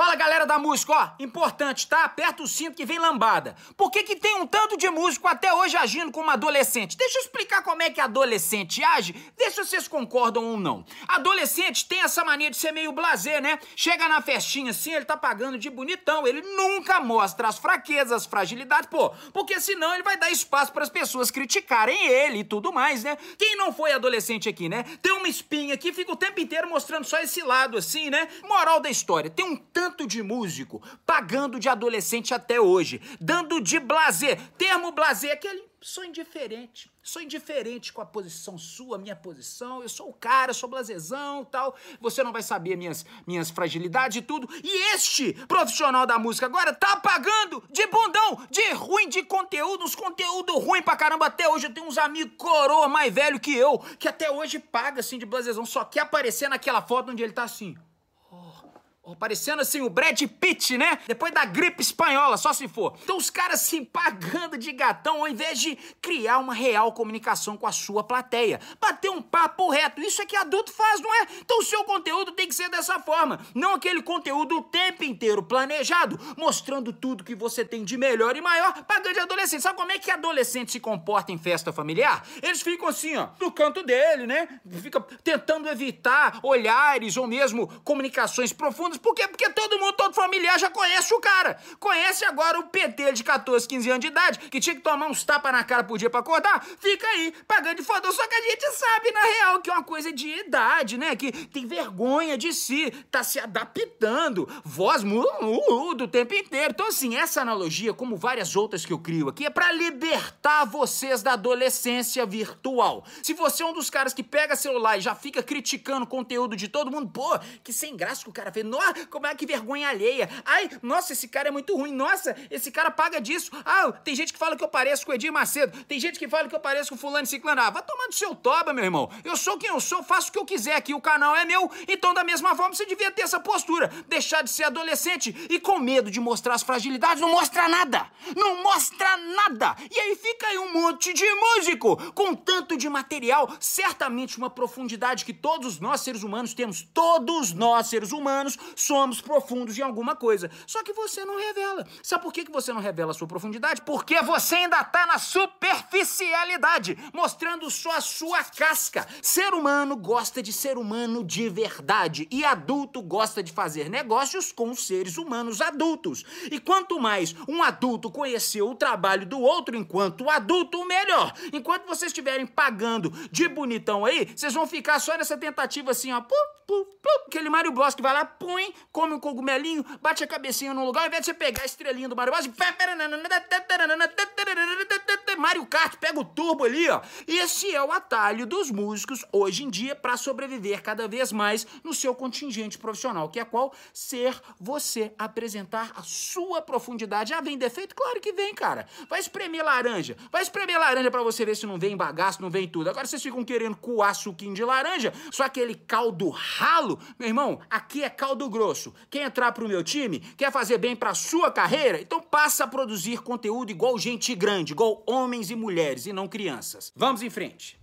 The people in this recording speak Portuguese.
Fala galera da música, ó, importante, tá? Aperta o cinto que vem lambada. Por que que tem um tanto de músico até hoje agindo como adolescente? Deixa eu explicar como é que adolescente age, vê se vocês concordam ou não. Adolescente tem essa mania de ser meio blazer, né? Chega na festinha assim, ele tá pagando de bonitão, ele nunca mostra as fraquezas, as fragilidades, pô, porque senão ele vai dar espaço para as pessoas criticarem ele e tudo mais, né? Quem não foi adolescente aqui, né? Tem uma espinha que fica o tempo inteiro mostrando só esse lado assim, né? Moral da história, tem um tanto tanto de músico pagando de adolescente até hoje, dando de blazer. Termo blazer aquele sou indiferente. Sou indiferente com a posição sua, minha posição. Eu sou o cara, sou blazezão tal. Você não vai saber minhas, minhas fragilidades e tudo. E este profissional da música agora tá pagando de bundão, de ruim de conteúdo, uns conteúdo ruim pra caramba. Até hoje eu tenho uns amigos coroa mais velho que eu, que até hoje paga assim de blazezão, só quer aparecer naquela foto onde ele tá assim. Parecendo assim o Brad Pitt, né? Depois da gripe espanhola, só se for. Então os caras se pagando de gatão ao invés de criar uma real comunicação com a sua plateia. Bater um papo reto. Isso é que adulto faz, não é? Então o seu conteúdo tem que ser dessa forma. Não aquele conteúdo o tempo inteiro planejado, mostrando tudo que você tem de melhor e maior, pagando de adolescente. Sabe como é que adolescente se comporta em festa familiar? Eles ficam assim, ó, no canto dele, né? Fica tentando evitar olhares ou mesmo comunicações profundas. Por quê? Porque todo mundo, familiar já conhece o cara. Conhece agora o PT de 14, 15 anos de idade, que tinha que tomar uns tapas na cara por dia pra acordar. Fica aí, pagando de fodão. Só que a gente sabe, na real, que é uma coisa de idade, né? Que tem vergonha de si, tá se adaptando. Voz muda o tempo inteiro. Então, assim, essa analogia, como várias outras que eu crio aqui, é para libertar vocês da adolescência virtual. Se você é um dos caras que pega celular e já fica criticando o conteúdo de todo mundo, pô, que sem graça que o cara fez como é que vergonha alheia. Ai, nossa, esse cara é muito ruim. Nossa, esse cara paga disso. Ah, tem gente que fala que eu pareço com o Edir Macedo. Tem gente que fala que eu pareço com fulano e ciclano. Ah, vai tomar do seu toba, meu irmão. Eu sou quem eu sou, faço o que eu quiser aqui. O canal é meu. Então, da mesma forma, você devia ter essa postura. Deixar de ser adolescente e com medo de mostrar as fragilidades, não mostra nada. Não mostra nada. E aí fica aí um monte de músico com tanto de material. Certamente uma profundidade que todos nós, seres humanos, temos. Todos nós, seres humanos, somos profundos em alguma coisa. Só que você não revela. Sabe por que você não revela a sua profundidade? Porque você ainda tá na superficialidade, mostrando só a sua casca. Ser humano gosta de ser humano de verdade e adulto gosta de fazer negócios com seres humanos adultos. E quanto mais um adulto conhecer o trabalho do outro enquanto adulto, melhor. Enquanto vocês estiverem pagando de bonitão aí, vocês vão ficar só nessa tentativa assim, ó, aquele Mario Bros que vai lá, põe, come um cogumelinho, bate a cabecinha no lugar, ao invés de você pegar a estrelinha do Mario Bros Mario Kart, pega o turbo ali, ó. Esse é o atalho dos músicos hoje em dia para sobreviver cada vez mais no seu contingente profissional, que é qual? Ser você, apresentar a sua profundidade. Ah, vem defeito? Claro que vem, cara. Vai espremer laranja. Vai espremer laranja para você ver se não vem bagaço, não vem tudo. Agora vocês ficam querendo coar suquinho de laranja, só aquele caldo ralo. Meu irmão, aqui é caldo grosso. Quer entrar pro meu time? Quer fazer bem pra sua carreira? Então passa a produzir conteúdo igual gente grande, igual homem homens e mulheres e não crianças. Vamos em frente.